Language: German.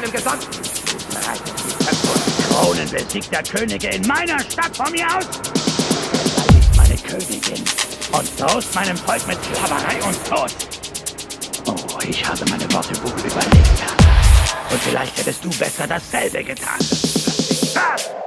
Tod gesamten... Kronen besiegter Könige in meiner Stadt von mir aus? Sei meine Königin und drohst meinem Volk mit Sklaverei und Tod. Oh, ich habe meine Worte wohl überlegt, Und vielleicht hättest du besser dasselbe getan. Ah!